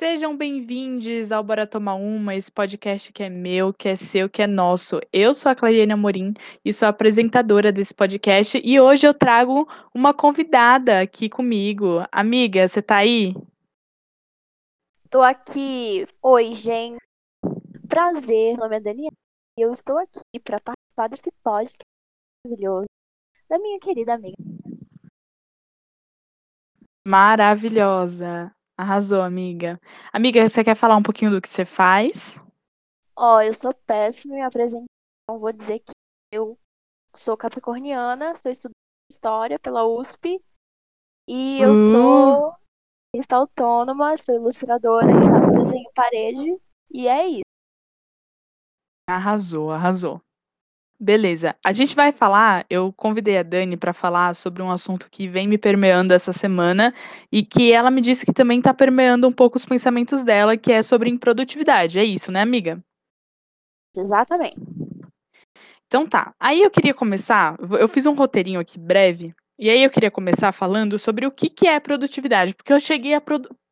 Sejam bem-vindos ao Bora Tomar Uma, esse podcast que é meu, que é seu, que é nosso. Eu sou a Clariane Amorim e sou a apresentadora desse podcast e hoje eu trago uma convidada aqui comigo. Amiga, você tá aí? Tô aqui. Oi, gente. Prazer, meu nome é Daniela e eu estou aqui para participar desse podcast maravilhoso da minha querida amiga. Maravilhosa. Arrasou, amiga. Amiga, você quer falar um pouquinho do que você faz? Ó, eu sou péssima em apresentação. Vou dizer que eu sou capricorniana, sou estudante de história pela USP e eu Uh. sou artista autônoma, sou ilustradora, instalo desenho parede e é isso. Arrasou, arrasou. Beleza. A gente vai falar, eu convidei a Dani para falar sobre um assunto que vem me permeando essa semana e que ela me disse que também está permeando um pouco os pensamentos dela, que é sobre improdutividade. É isso, né, amiga? Exatamente. Então tá. Aí eu queria começar, eu fiz um roteirinho aqui breve, e aí eu queria começar falando sobre o que, que é produtividade, porque eu cheguei a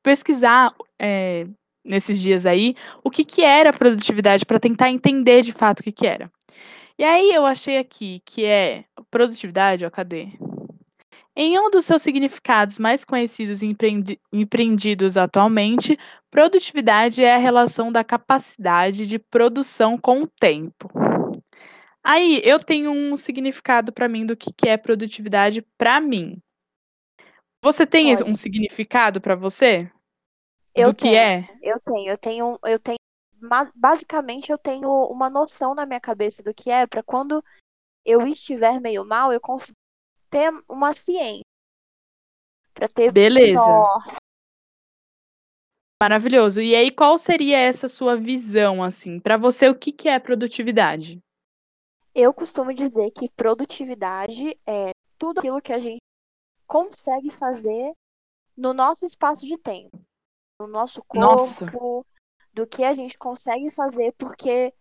pesquisar é, nesses dias aí o que, que era produtividade para tentar entender de fato o que, que era. E aí eu achei aqui que é produtividade, ó, cadê? Em um dos seus significados mais conhecidos e empreendi- empreendidos atualmente, produtividade é a relação da capacidade de produção com o tempo. Aí, eu tenho um significado para mim do que, que é produtividade para mim. Você tem esse- um Pode. significado para você? Eu do que tenho. é? Eu tenho, eu tenho, eu tenho, basicamente eu tenho uma noção na minha cabeça do que é para quando eu estiver meio mal, eu consigo ter uma ciência para ter Beleza. norte. Maravilhoso. E aí, qual seria essa sua visão, assim? Para você, o que, que é produtividade? Eu costumo dizer que produtividade é tudo aquilo que a gente consegue fazer no nosso espaço de tempo, no nosso corpo, Nossa. Do que a gente consegue fazer, porque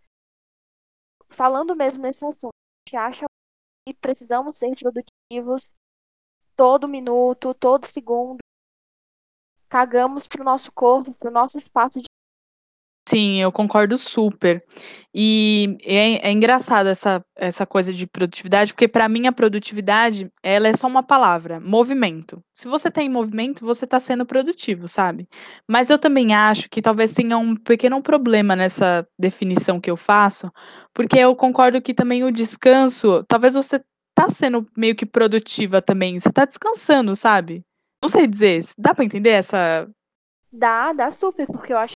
falando mesmo nesse assunto, a gente acha que precisamos ser produtivos todo minuto, todo segundo. Cagamos pro nosso corpo, pro nosso espaço Sim, eu concordo super. E é, é engraçado essa, essa coisa de produtividade, porque para mim a produtividade, ela é só uma palavra, movimento. Se você tem movimento, você está sendo produtivo, sabe? Mas eu também acho que talvez tenha um pequeno problema nessa definição que eu faço, porque eu concordo que também o descanso, talvez você tá sendo meio que produtiva também, você tá descansando, sabe? Não sei dizer, dá para entender essa Dá, dá super, porque eu acho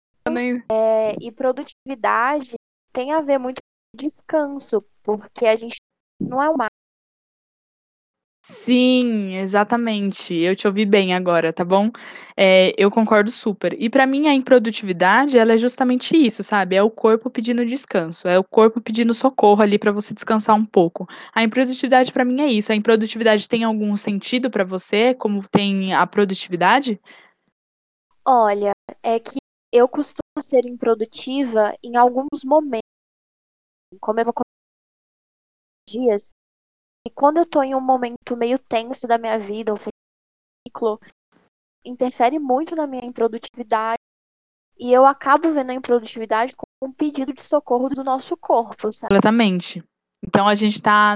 é, e produtividade tem a ver muito com descanso, porque a gente não é uma Sim, exatamente. Eu te ouvi bem agora, tá bom? Eh, eu concordo super. E pra mim a improdutividade, ela é justamente isso, sabe? É o corpo pedindo descanso, é o corpo pedindo socorro ali pra você descansar um pouco. A improdutividade pra mim é isso. A improdutividade tem algum sentido pra você, como tem a produtividade? Olha, é que eu costumo ser improdutiva em alguns momentos, como eu vou dias, e quando eu tô em um momento meio tenso da minha vida, um ciclo, interfere muito na minha improdutividade, e eu acabo vendo a improdutividade como um pedido de socorro do nosso corpo, sabe? Completamente. Então a gente tá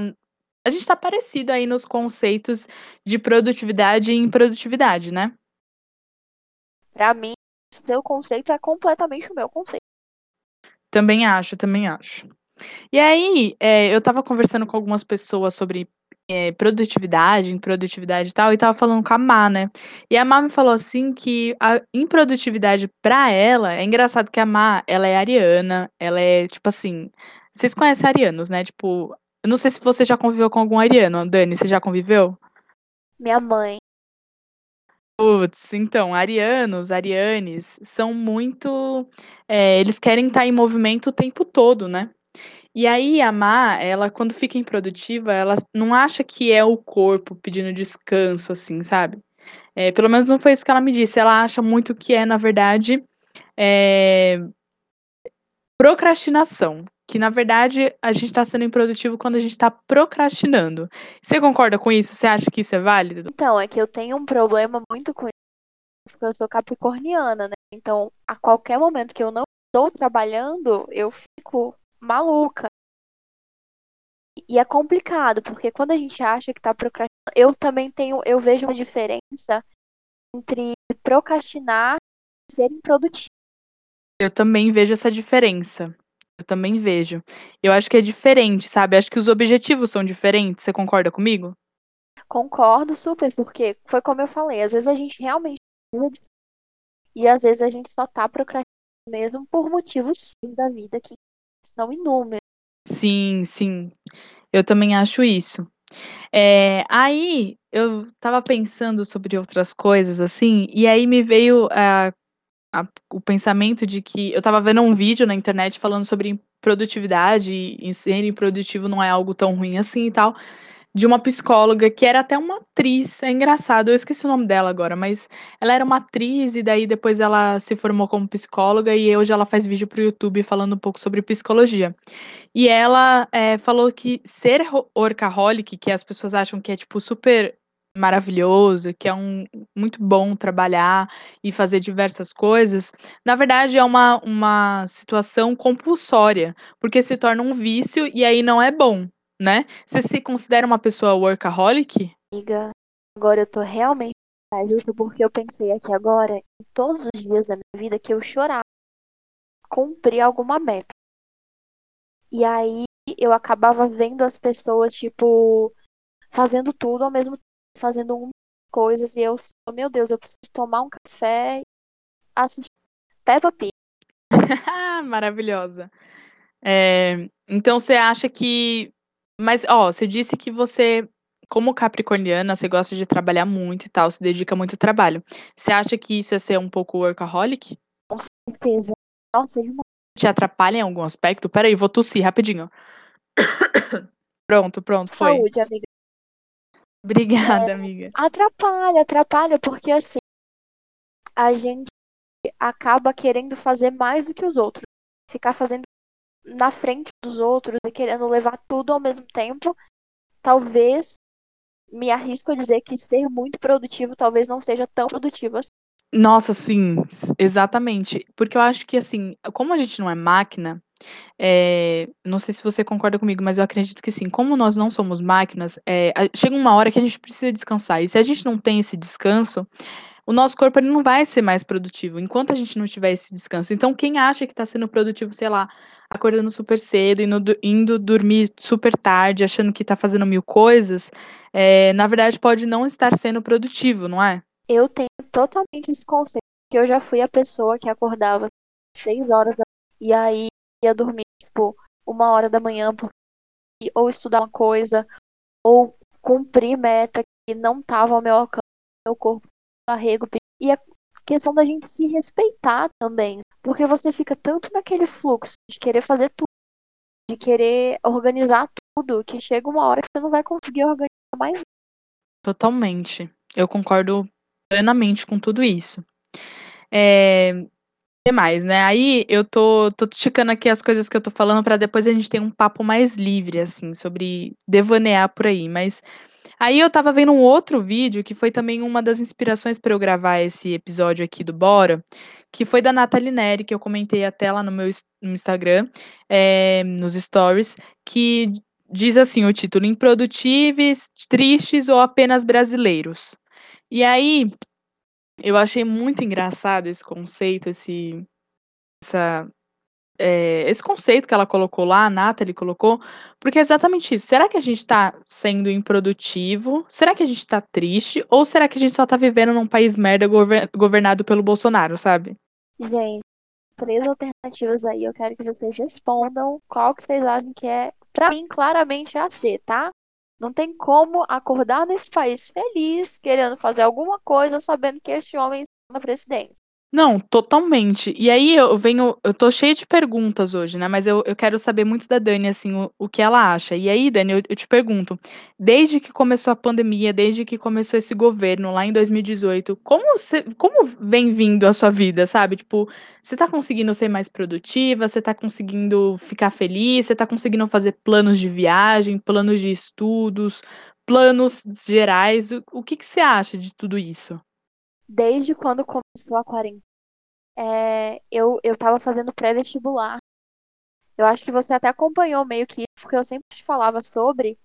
a gente tá parecido aí nos conceitos de produtividade e improdutividade, né? Pra mim, seu conceito é completamente o meu conceito. Também acho, também acho. E aí, eh, eu estava conversando com algumas pessoas sobre, eh, produtividade, improdutividade e tal, e estava falando com a Má, né. E a Má me falou assim que a improdutividade pra ela é engraçado que a Má, ela é ariana, ela é tipo assim vocês conhecem arianos, né, tipo, eu não sei se você já conviveu com algum ariano, Dani, você já conviveu? Minha mãe, Puts, então, arianos, arianes são muito, eh, eles querem estar em movimento o tempo todo, né. E aí a Má, ela quando fica improdutiva, ela não acha que é o corpo pedindo descanso, assim, sabe. Eh, pelo menos não foi isso que ela me disse, ela acha muito que é, na verdade, eh procrastinação, que na verdade a gente tá sendo improdutivo quando a gente tá procrastinando. Você concorda com isso? Você acha que isso é válido? então, é que eu tenho um problema muito com isso. porque eu sou capricorniana, né? Então, a qualquer momento que eu não estou trabalhando, eu fico maluca. E é complicado, porque quando a gente acha que tá procrastinando, eu também tenho, eu vejo uma diferença entre procrastinar e ser improdutivo. Eu também vejo essa diferença. Eu também vejo. Eu acho que é diferente, sabe? Acho que os objetivos são diferentes. Você concorda comigo? Concordo super, porque foi como eu falei, às vezes a gente realmente e às vezes a gente só tá procrastinando mesmo por motivos da vida que são inúmeros. Sim, sim. Eu também acho isso. Eh, aí eu estava pensando sobre outras coisas, assim, e aí me veio a a o pensamento de que eu estava vendo um vídeo na internet falando sobre produtividade e ser improdutivo não é algo tão ruim assim e tal, de uma psicóloga que era até uma atriz, é engraçado, eu esqueci o nome dela agora, mas ela era uma atriz e daí depois ela se formou como psicóloga e hoje ela faz vídeo para o YouTube falando um pouco sobre psicologia. E ela, eh, falou que ser workaholic, que as pessoas acham que é, tipo, super maravilhoso, que é um muito bom trabalhar e fazer diversas coisas, na verdade é uma uma situação compulsória, porque se torna um vício e aí não é bom, né. Você se considera uma pessoa workaholic? Amiga, agora eu tô realmente justo porque eu pensei aqui agora em todos os dias da minha vida que eu chorava cumprir alguma meta. E aí eu acabava vendo as pessoas, tipo, fazendo tudo ao mesmo tempo, fazendo um coisas e eu, meu Deus, eu preciso tomar um café e assistir Peppa Pig. Maravilhosa. Eh, então você acha que mas, ó, você disse que você, como capricorniana, você gosta de trabalhar muito e tal, se dedica muito ao trabalho. Você acha que isso é ser um pouco workaholic? Com certeza. Nossa, demais. Te atrapalha em algum aspecto? Espera aí, vou tossir rapidinho. Pronto, pronto, foi. Saúde, amiga. Obrigada, É, amiga. atrapalha, atrapalha, porque assim, a gente acaba querendo fazer mais do que os outros. Ficar fazendo na frente dos outros e querendo levar tudo ao mesmo tempo, talvez me arrisco a dizer que ser muito produtivo talvez não seja tão produtivo assim. Nossa, sim, exatamente. Porque eu acho que, assim, como a gente não é máquina, eh, não sei se você concorda comigo, mas eu acredito que sim, como nós não somos máquinas, a chega uma hora que a gente precisa descansar, e se a gente não tem esse descanso, o nosso corpo ele não vai ser mais produtivo, enquanto a gente não tiver esse descanso. Então quem acha que tá sendo produtivo, sei lá, acordando super cedo, indo do indo dormir super tarde, achando que tá fazendo 1000 coisas, eh, na verdade pode não estar sendo produtivo, não é? Eu tenho totalmente esse conceito, que eu já fui a pessoa que acordava 6h e aí ia dormir, tipo, 1h porque ou estudar uma coisa, ou cumprir meta que não estava ao meu alcance, meu corpo arrego e a questão da gente se respeitar também, porque você fica tanto naquele fluxo de querer fazer tudo, de querer organizar tudo, que chega uma hora que você não vai conseguir organizar mais Totalmente, eu concordo plenamente com tudo isso. Eh, que mais, né, aí eu tô tô ticando aqui as coisas que eu tô falando pra depois a gente ter um papo mais livre, assim, sobre devanear por aí, mas aí eu estava vendo um outro vídeo que foi também uma das inspirações pra eu gravar esse episódio aqui do Bora, que foi da Nathalie Neri, que eu comentei até lá no meu no Instagram, eh, nos stories, que diz assim o título: "Improdutíveis, tristes ou apenas brasileiros?". E aí, eu achei muito engraçado esse conceito, esse essa eh, esse conceito que ela colocou lá, a Nathalie colocou, porque é exatamente isso, será que a gente tá sendo improdutivo? Será que a gente tá triste? Ou será que a gente só tá vivendo num país merda gover governado pelo Bolsonaro, sabe? Gente, 3 alternativas aí, eu quero que vocês respondam qual que vocês acham que é, pra mim claramente é a C, tá? Não tem como acordar nesse país feliz, querendo fazer alguma coisa, sabendo que este homem está na presidência. Não, totalmente. E aí eu venho eu tô cheia de perguntas hoje, né, mas eu eu quero saber muito da Dani, assim, o o que ela acha. E aí Dani, eu eu te pergunto, desde que começou a pandemia, desde que começou esse governo lá em 2018, como você como vem vindo a sua vida, sabe, tipo, você tá conseguindo ser mais produtiva, você tá conseguindo ficar feliz, você tá conseguindo fazer planos de viagem, planos de estudos, planos gerais, o o que que você acha de tudo isso? Desde quando começou a quarentena, é, eu, eu tava fazendo pré-vestibular. Eu acho que você até acompanhou meio que isso, porque eu sempre te falava sobre.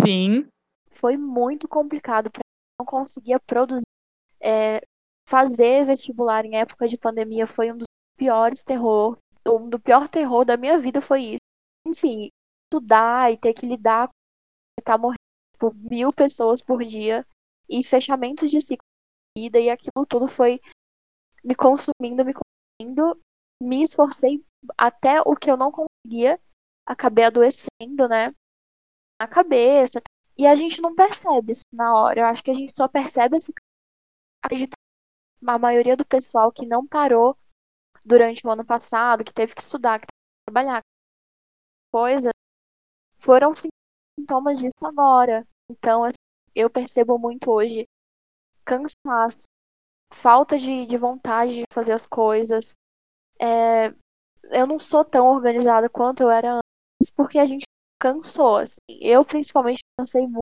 Sim. Foi muito complicado para não conseguia produzir. É, fazer vestibular em época de pandemia foi um dos piores terror. Um do pior terror da minha vida foi isso. Enfim, estudar e ter que lidar com estar tá morrendo por mil pessoas por dia e fechamentos de ciclo vida e aquilo tudo foi me consumindo, me consumindo. Me esforcei até o que eu não conseguia. Acabei adoecendo, né? Na cabeça. E a gente não percebe isso na hora. Eu acho que a gente só percebe esse acredito a maioria do pessoal que não parou durante o ano passado, que teve que estudar, que teve que trabalhar, coisas, foram sintomas disso agora. Então, assim, eu percebo muito hoje cansaço, falta de, de vontade de fazer as coisas. É, eu não sou tão organizada quanto eu era antes, porque a gente cansou. Assim. Eu, principalmente, cansei muito.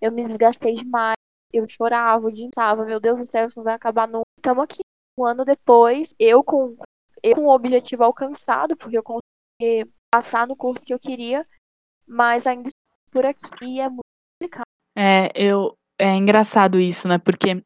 Eu me desgastei demais. Eu chorava, odiava. Meu Deus do céu, isso não vai acabar nunca. Estamos aqui um ano depois, eu com, eu com o objetivo alcançado, porque eu consegui passar no curso que eu queria, mas ainda por aqui é muito complicado. É, eu, é engraçado isso, né? Porque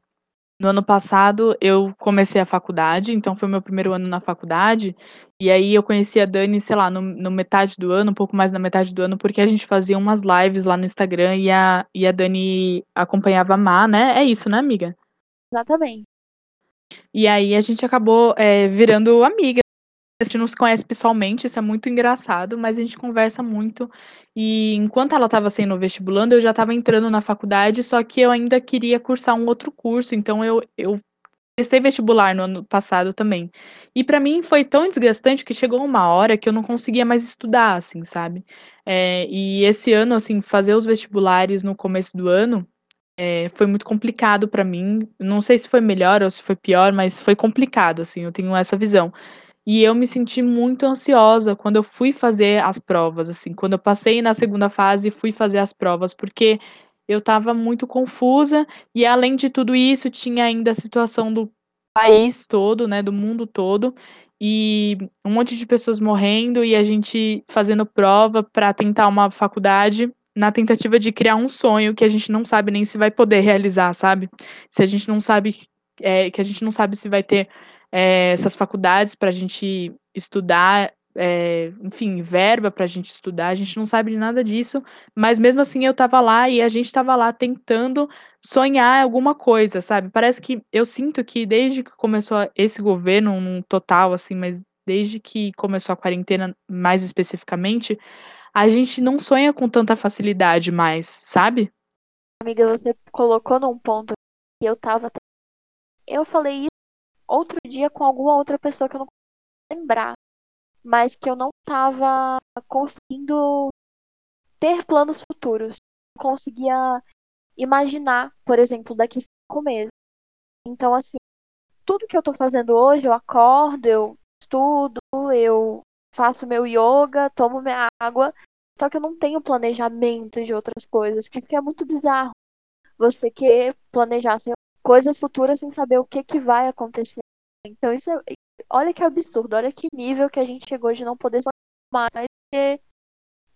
no ano passado eu comecei a faculdade, então foi meu primeiro ano na faculdade, e aí eu conheci a Dani, sei lá, no, no metade do ano, um pouco mais na metade do ano, porque a gente fazia umas lives lá no Instagram e a, e a Dani acompanhava a Má, né? É isso, né, amiga? Exatamente. E aí a gente acabou é, virando amiga. A gente não se conhece pessoalmente, isso é muito engraçado, mas a gente conversa muito. E enquanto ela estava sendo vestibulando, eu já estava entrando na faculdade, só que eu ainda queria cursar um outro curso, então eu, eu prestei vestibular no ano passado também. E para mim foi tão desgastante que chegou uma hora que eu não conseguia mais estudar, assim, sabe? É, e esse ano, assim, fazer os vestibulares no começo do ano é, foi muito complicado para mim. Não sei se foi melhor ou se foi pior, mas foi complicado, assim, eu tenho essa visão. E eu me senti muito ansiosa quando eu fui fazer as provas, assim, quando eu passei na segunda fase e fui fazer as provas, porque eu estava muito confusa e além de tudo isso tinha ainda a situação do país todo, né, do mundo todo, e um monte de pessoas morrendo e a gente fazendo prova para tentar uma faculdade na tentativa de criar um sonho que a gente não sabe nem se vai poder realizar, sabe? Se a gente não sabe, é, que a gente não sabe se vai ter é, essas faculdades para a gente estudar, é, enfim, verba para a gente estudar, a gente não sabe de nada disso, mas mesmo assim eu estava lá e a gente estava lá tentando sonhar alguma coisa, sabe? Parece que eu sinto que desde que começou esse governo, num total, assim, mas desde que começou a quarentena mais especificamente, a gente não sonha com tanta facilidade mais, sabe? Amiga, você colocou num ponto que eu tava. Eu falei isso outro dia com alguma outra pessoa que eu não consigo lembrar, mas que eu não tava conseguindo ter planos futuros. Não conseguia imaginar, por exemplo, daqui cinco meses. Então, assim, tudo que eu tô fazendo hoje, eu acordo, eu estudo, eu faço meu yoga, tomo minha água, só que eu não tenho planejamento de outras coisas, porque é muito bizarro você quer planejar assim, coisas futuras sem saber o que, que vai acontecer. Então isso é, olha que absurdo, olha que nível que a gente chegou de não poder mais, porque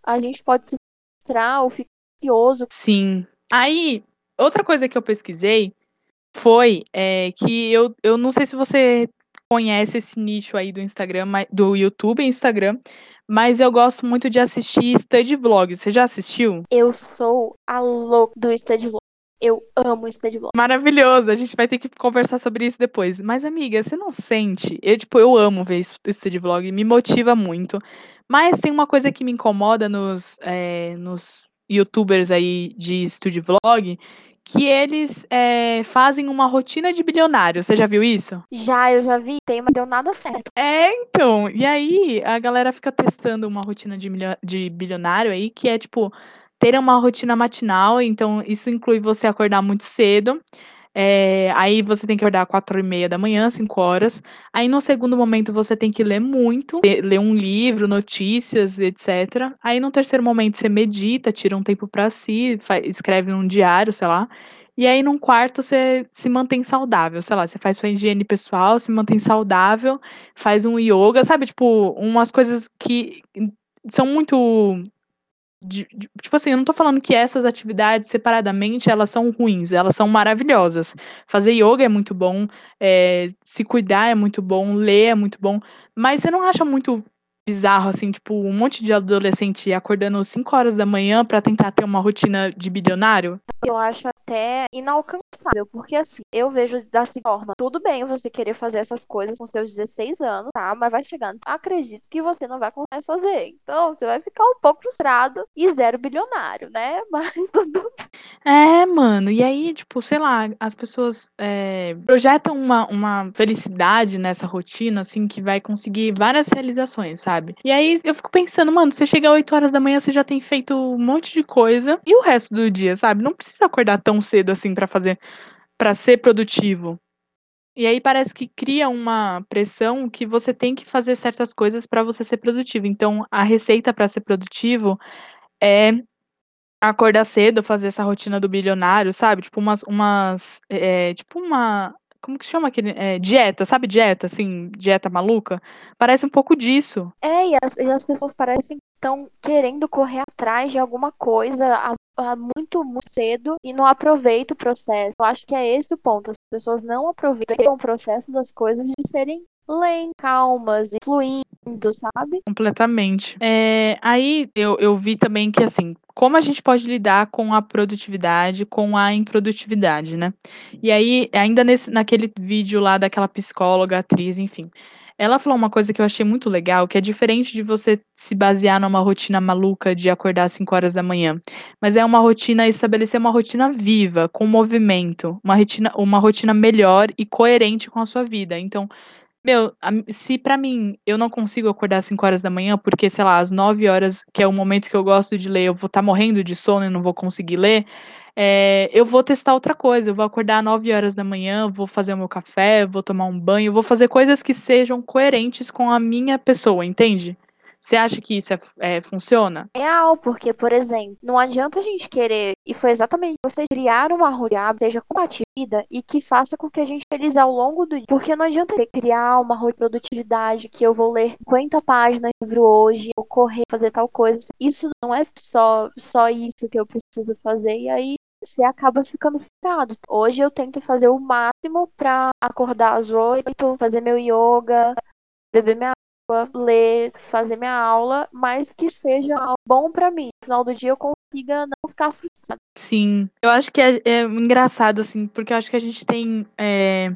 a gente pode se frustrar ou ficar ansioso. Sim. Aí, outra coisa que eu pesquisei foi é, que eu, eu não sei se você conhece esse nicho aí do Instagram, do YouTube e Instagram, mas eu gosto muito de assistir study vlog. Você já assistiu? Eu sou a louca do study vlog. Eu amo study vlog. Maravilhoso, a gente vai ter que conversar sobre isso depois. Mas, amiga, você não sente? Eu, tipo, eu amo ver study vlog, me motiva muito. Mas tem uma coisa que me incomoda nos, é, nos youtubers aí de study vlog, que eles é, fazem uma rotina de bilionário. Você já viu isso? Já, eu já vi, tem, mas deu nada certo. É, então. E aí a galera fica testando uma rotina de, de bilionário aí, que é tipo ter uma rotina matinal. Então, isso inclui você acordar muito cedo. É, aí você tem que acordar quatro e meia da manhã, cinco horas. Aí no segundo momento você tem que ler muito, ler um livro, notícias, etc. Aí no terceiro momento você medita, tira um tempo para si, escreve num diário, sei lá. e aí num quarto você se mantém saudável, sei lá, você faz sua higiene pessoal, se mantém saudável, faz um yoga, sabe, tipo, umas coisas que são muito de, de, tipo assim, eu não tô falando que essas atividades separadamente elas são ruins, elas são maravilhosas. Fazer yoga é muito bom, é, se cuidar é muito bom, ler é muito bom, mas você não acha muito bizarro, assim, tipo, um monte de adolescente acordando 5 horas da manhã para tentar ter uma rotina de bilionário? Eu acho até inalcançável, porque assim, eu vejo dessa forma, tudo bem você querer fazer essas coisas com seus 16 anos, tá? Mas vai chegando, acredito que você não vai conseguir fazer. Então, você vai ficar um pouco frustrado e zero bilionário, né? Mas tudo É, mano, e aí, tipo, sei lá, as pessoas é, projetam uma, uma felicidade nessa rotina, assim, que vai conseguir várias realizações, sabe? E aí eu fico pensando, mano, você chega às 8 horas da manhã, você já tem feito um monte de coisa, e o resto do dia, sabe? Não precisa acordar tão cedo assim para fazer, para ser produtivo. E aí parece que cria uma pressão que você tem que fazer certas coisas para você ser produtivo. Então, a receita para ser produtivo é acordar cedo, fazer essa rotina do bilionário, sabe? Tipo umas umas, eh, tipo uma como que chama aquele, eh, dieta, sabe dieta, assim, dieta maluca? Parece um pouco disso. É, e as, e as pessoas parecem que estão querendo correr atrás de alguma coisa a muito, muito cedo e não aproveitam o processo. Eu acho que é esse o ponto. As pessoas não aproveitam o processo das coisas de serem lentas, calmas e fluindo, sabe? Completamente. É, aí eu, eu vi também que, assim, como a gente pode lidar com a produtividade, com a improdutividade, né? E aí, ainda nesse, naquele vídeo lá daquela psicóloga, atriz, enfim. Ela falou uma coisa que eu achei muito legal, que é diferente de você se basear numa rotina maluca de acordar às 5 horas da manhã, mas é uma rotina, estabelecer uma rotina viva, com movimento, uma rotina, uma rotina melhor e coerente com a sua vida. Então, meu, se pra mim eu não consigo acordar às 5 horas da manhã, porque, sei lá, às 9 horas, que é o momento que eu gosto de ler, eu vou estar morrendo de sono e não vou conseguir ler, eh, eu vou testar outra coisa, eu vou acordar às 9 horas da manhã, vou fazer o meu café, vou tomar um banho, vou fazer coisas que sejam coerentes com a minha pessoa, entende? Você acha que isso é, é, funciona? Real, porque, por exemplo, não adianta a gente querer, e foi exatamente você criar uma rotina seja compatível e que faça com que a gente feliz ao longo do dia. Porque não adianta criar uma rotina de produtividade que eu vou ler 50 páginas de livro hoje, ou correr, fazer tal coisa. Isso não é só, só isso que eu preciso fazer, e aí você acaba ficando ficado. Hoje eu tento fazer o máximo para acordar às 8, fazer meu yoga, beber minha ler, fazer minha aula, mas que seja bom para mim. No final do dia eu consiga não ficar frustrada. Sim, eu acho que é, é engraçado, assim, porque eu acho que a gente tem é,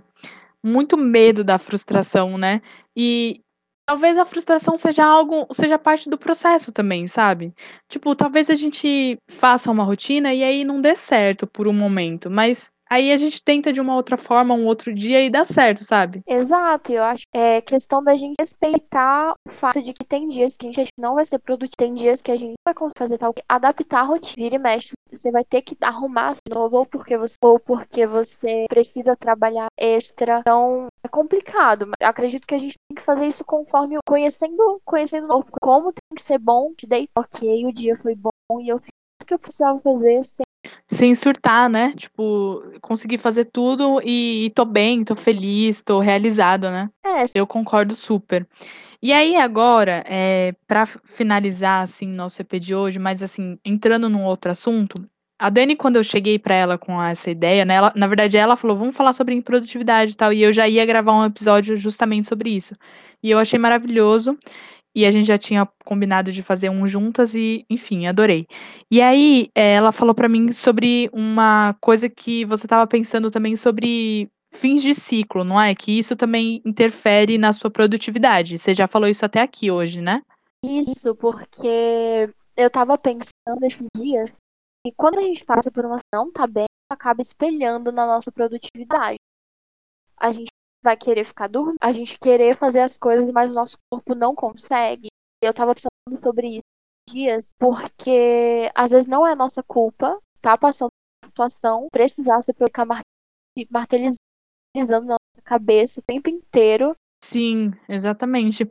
muito medo da frustração, né? E talvez a frustração seja algo, seja parte do processo também, sabe? Tipo, talvez a gente faça uma rotina e aí não dê certo por um momento, mas Aí a gente tenta de uma outra forma, um outro dia e dá certo, sabe? Exato, eu acho é questão da gente respeitar o fato de que tem dias que a gente não vai ser produtivo, tem dias que a gente vai conseguir fazer tal, adaptar a rotina, vira e mexe, você vai ter que arrumar de novo, ou porque você, ou porque você precisa trabalhar extra. Então, é complicado, mas acredito que a gente tem que fazer isso conforme conhecendo, conhecendo como tem que ser bom, te dei, ok, o dia foi bom e eu fiz o que eu precisava fazer sem sem surtar, né? Tipo, conseguir fazer tudo e, e tô bem, tô feliz, tô realizada, né? É. Eu concordo super. E aí agora, é, para finalizar assim nosso EP de hoje, mas assim, entrando num outro assunto, a Dani quando eu cheguei para ela com essa ideia, né, ela, na verdade ela falou: "Vamos falar sobre produtividade e tal", e eu já ia gravar um episódio justamente sobre isso. E eu achei maravilhoso. E a gente já tinha combinado de fazer um juntas e, enfim, adorei. E aí, eh, ela falou pra mim sobre uma coisa que você estava pensando também sobre fins de ciclo, não é? Que isso também interfere na sua produtividade. Você já falou isso até aqui hoje, né? Isso, porque eu estava pensando esses dias e quando a gente passa por uma não tá bem, acaba espelhando na nossa produtividade. A gente vai querer ficar dormindo, a gente querer fazer as coisas, mas o nosso corpo não consegue. Eu tava pensando sobre isso dias, porque às vezes não é nossa culpa, tá passando uma situação, precisar se ficar martelizando na nossa cabeça o tempo inteiro. Sim, exatamente.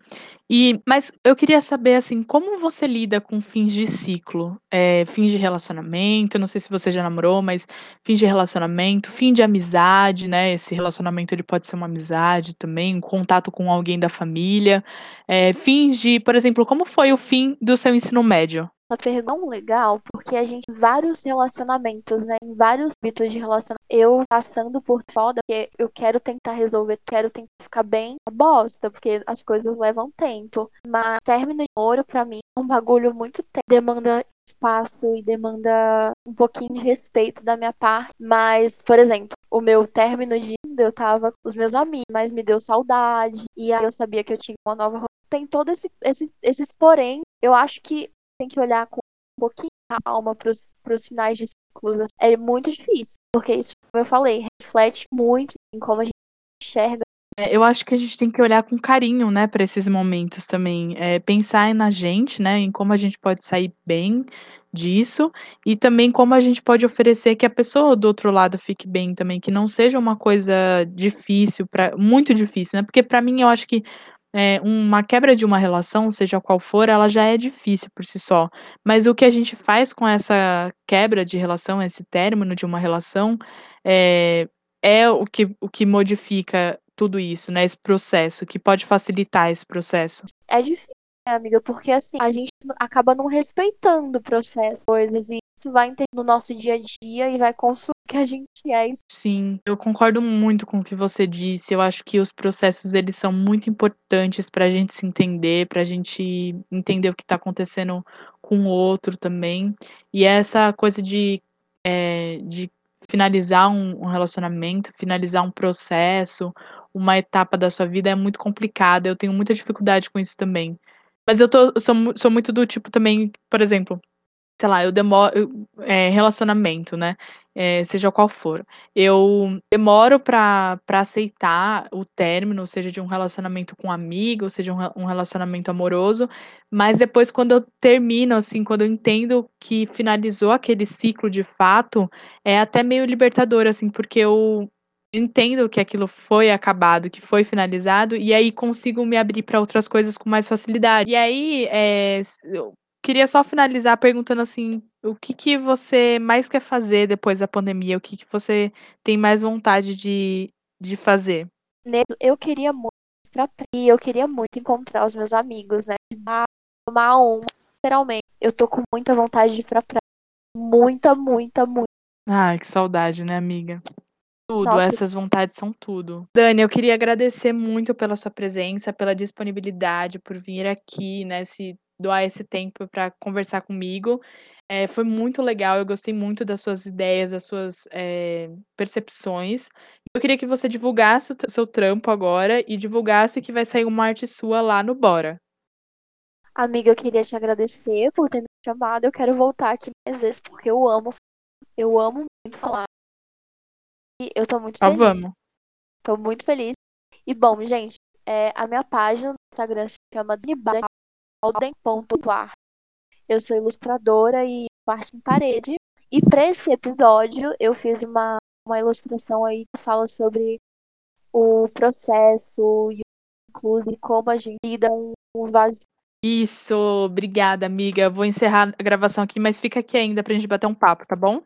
E mas eu queria saber, assim, como você lida com fins de ciclo? Eh, fins de relacionamento, não sei se você já namorou, mas fins de relacionamento, fim de amizade, né, esse relacionamento ele pode ser uma amizade também, um contato com alguém da família, eh, fins de por exemplo, como foi o fim do seu ensino médio? Essa pergunta é legal, porque a gente vários relacionamentos, né, em vários âmbitos de relacionamento, eu passando por foda, porque eu quero tentar resolver, quero tentar ficar bem, a bosta, porque as coisas levam tempo. Mas término de namoro, pra mim, é um bagulho muito tempo, demanda espaço e demanda um pouquinho de respeito da minha parte. Mas, por exemplo, o meu término de eu tava com os meus amigos, mas me deu saudade, e aí eu sabia que eu tinha uma nova tem todo esse, esse esses porém, eu acho que tem que olhar com um pouquinho calma para os finais de ciclos. É muito difícil, porque isso, como eu falei, reflete muito em como a gente enxerga. É, eu acho que a gente tem que olhar com carinho, né, para esses momentos também, eh, pensar na gente, né, em como a gente pode sair bem disso, e também como a gente pode oferecer que a pessoa do outro lado fique bem também, que não seja uma coisa difícil pra muito difícil, né, porque para mim eu acho que eh, uma quebra de uma relação, seja qual for, ela já é difícil por si só, mas o que a gente faz com essa quebra de relação, esse término de uma relação, eh, é o que o que modifica tudo isso, né, esse processo, que pode facilitar esse processo. É difícil, né, amiga, porque assim, a gente acaba não respeitando o processo, coisas, e isso vai no nosso dia a dia e vai consumir que a gente é. Sim, eu concordo muito com o que você disse, eu acho que os processos eles são muito importantes pra gente se entender, pra gente entender o que tá acontecendo com o outro também, e essa coisa de, eh, de finalizar um um relacionamento, finalizar um processo, uma etapa da sua vida é muito complicada, eu tenho muita dificuldade com isso também. Mas eu tô sou sou muito do tipo também, por exemplo, sei lá, eu demo eu eh, relacionamento, né, eh, seja qual for, eu demoro pra aceitar o término, seja de um relacionamento com amigo, seja um um relacionamento amoroso, mas depois quando eu termino, assim, quando eu entendo que finalizou aquele ciclo de fato, é até meio libertador, assim, porque eu entendo que aquilo foi acabado, que foi finalizado, e aí consigo me abrir pra outras coisas com mais facilidade. E aí, eu queria só finalizar perguntando, assim, o que que você mais quer fazer depois da pandemia? O que que você tem mais vontade de de fazer? Eu queria muito ir pra praia, eu queria muito encontrar os meus amigos, né, tomar uma, literalmente. Eu tô com muita vontade de ir pra praia, muita, muita, mui Ai, que saudade, né, amiga. Tudo, Nossa. essas vontades são tudo. Dani, eu queria agradecer muito pela sua presença, pela disponibilidade, por vir aqui, né, se doar esse tempo pra conversar comigo, eh, foi muito legal, eu gostei muito das suas ideias, das suas, eh, percepções. Eu queria que você divulgasse o seu trampo agora e divulgasse que vai sair uma arte sua lá no Bora. Amiga, eu queria te agradecer por ter me chamado, eu quero voltar aqui mais vezes, porque eu amo eu amo muito falar. E eu tô muito Só feliz. vamos. Tô muito feliz. E bom, gente, eh, a minha página no Instagram se chama danibauden.art. Eu sou ilustradora e faço arte em parede. E pra esse episódio eu fiz uma uma ilustração aí que fala sobre o processo e inclusive como a gente lida com vaz Isso, obrigada amiga, vou encerrar a gravação aqui, mas fica aqui ainda pra gente bater um papo, tá bom?